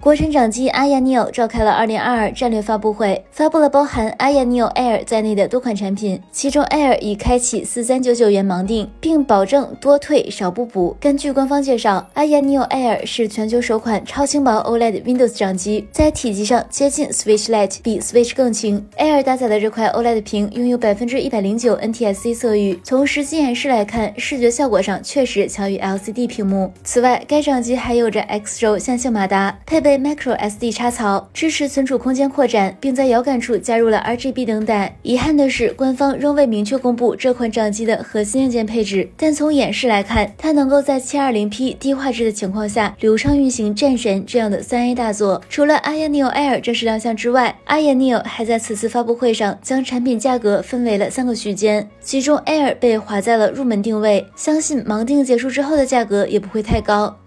国产掌机阿亚 Neo 召开了2022战略发布会，发布了包含阿亚 Neo Air 在内的多款产品，其中 Air 已开启4399元盲定，并保证多退少不补。根据官方介绍，阿亚 Neo Air 是全球首款超轻薄 OLED Windows 掌机，在体积上接近 Switch Lite，比 Switch 更轻。Air 搭载的这块 OLED 屏拥有百分之一百零九 NTSC 色域，从实际演示来看，视觉效果上确实强于 LCD 屏幕。此外，该掌机还有着 X 轴线性马达，配备。Micro SD 插槽支持存储空间扩展，并在摇杆处加入了 RGB 灯带。遗憾的是，官方仍未明确公布这款掌机的核心硬件配置。但从演示来看，它能够在 720P 低画质的情况下流畅运行《战神》这样的三 A 大作。除了 Aya Neo Air 正式亮相之外，Aya Neo 还在此次发布会上将产品价格分为了三个区间，其中 Air 被划在了入门定位，相信盲定结束之后的价格也不会太高。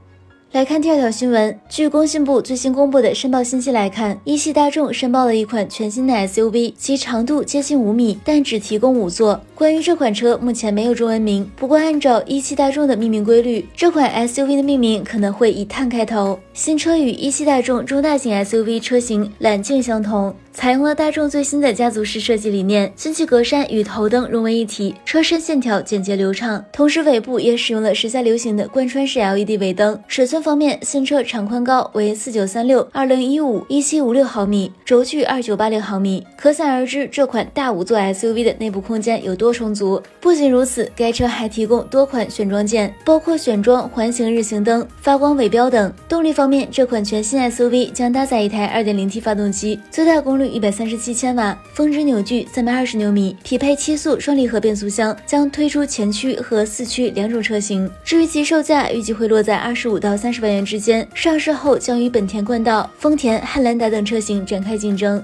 来看第二条新闻，据工信部最新公布的申报信息来看，一汽大众申报了一款全新的 SUV，其长度接近五米，但只提供五座。关于这款车，目前没有中文名，不过按照一汽大众的命名规律，这款 SUV 的命名可能会以碳开头。新车与一汽大众中大型 SUV 车型揽境相同。采用了大众最新的家族式设计理念，进气格栅与头灯融为一体，车身线条简洁流畅。同时，尾部也使用了时下流行的贯穿式 LED 尾灯。尺寸方面，新车长宽高为四九三六、二零一五、一七五六毫米，轴距二九八零毫米。可想而知，这款大五座 SUV 的内部空间有多充足。不仅如此，该车还提供多款选装件，包括选装环形日行灯、发光尾标等。动力方面，这款全新 SUV 将搭载一台二点零 T 发动机，最大功率。一百三十七千瓦，峰值扭矩三百二十牛米，匹配七速双离合变速箱，将推出前驱和四驱两种车型。至于其售价，预计会落在二十五到三十万元之间。上市后将与本田冠道、丰田汉兰达等车型展开竞争。